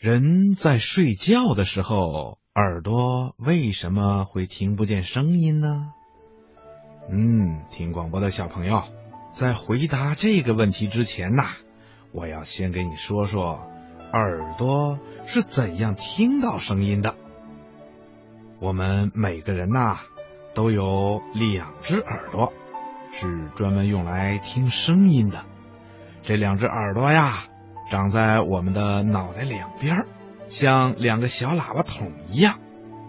人在睡觉的时候，耳朵为什么会听不见声音呢？嗯，听广播的小朋友，在回答这个问题之前呐，我要先给你说说耳朵是怎样听到声音的。我们每个人呐，都有两只耳朵，是专门用来听声音的。这两只耳朵呀。长在我们的脑袋两边，像两个小喇叭筒一样，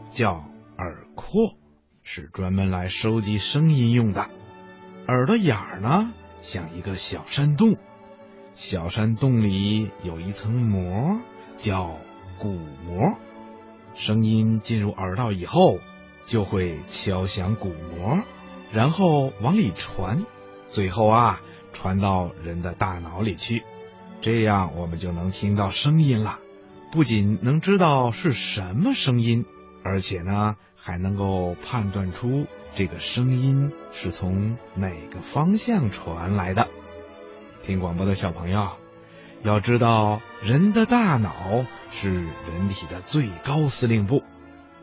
叫耳廓，是专门来收集声音用的。耳朵眼儿呢，像一个小山洞，小山洞里有一层膜，叫鼓膜。声音进入耳道以后，就会敲响鼓膜，然后往里传，最后啊，传到人的大脑里去。这样我们就能听到声音了，不仅能知道是什么声音，而且呢还能够判断出这个声音是从哪个方向传来的。听广播的小朋友，要知道人的大脑是人体的最高司令部，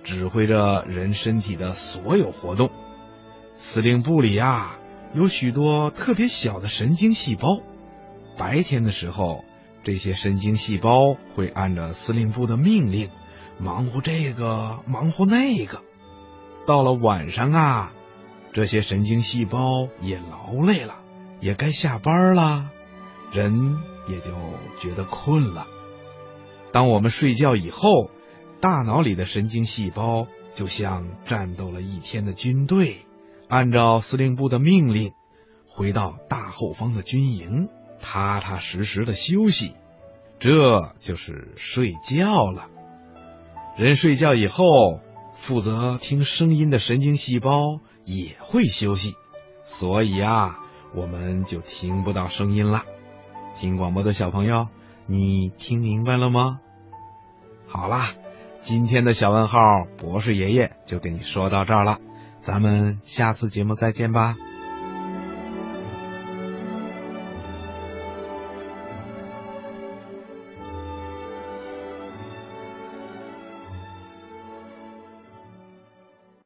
指挥着人身体的所有活动。司令部里啊有许多特别小的神经细胞。白天的时候，这些神经细胞会按照司令部的命令，忙活这个，忙活那个。到了晚上啊，这些神经细胞也劳累了，也该下班了，人也就觉得困了。当我们睡觉以后，大脑里的神经细胞就像战斗了一天的军队，按照司令部的命令，回到大后方的军营。踏踏实实的休息，这就是睡觉了。人睡觉以后，负责听声音的神经细胞也会休息，所以啊，我们就听不到声音了。听广播的小朋友，你听明白了吗？好啦，今天的小问号博士爷爷就跟你说到这儿了，咱们下次节目再见吧。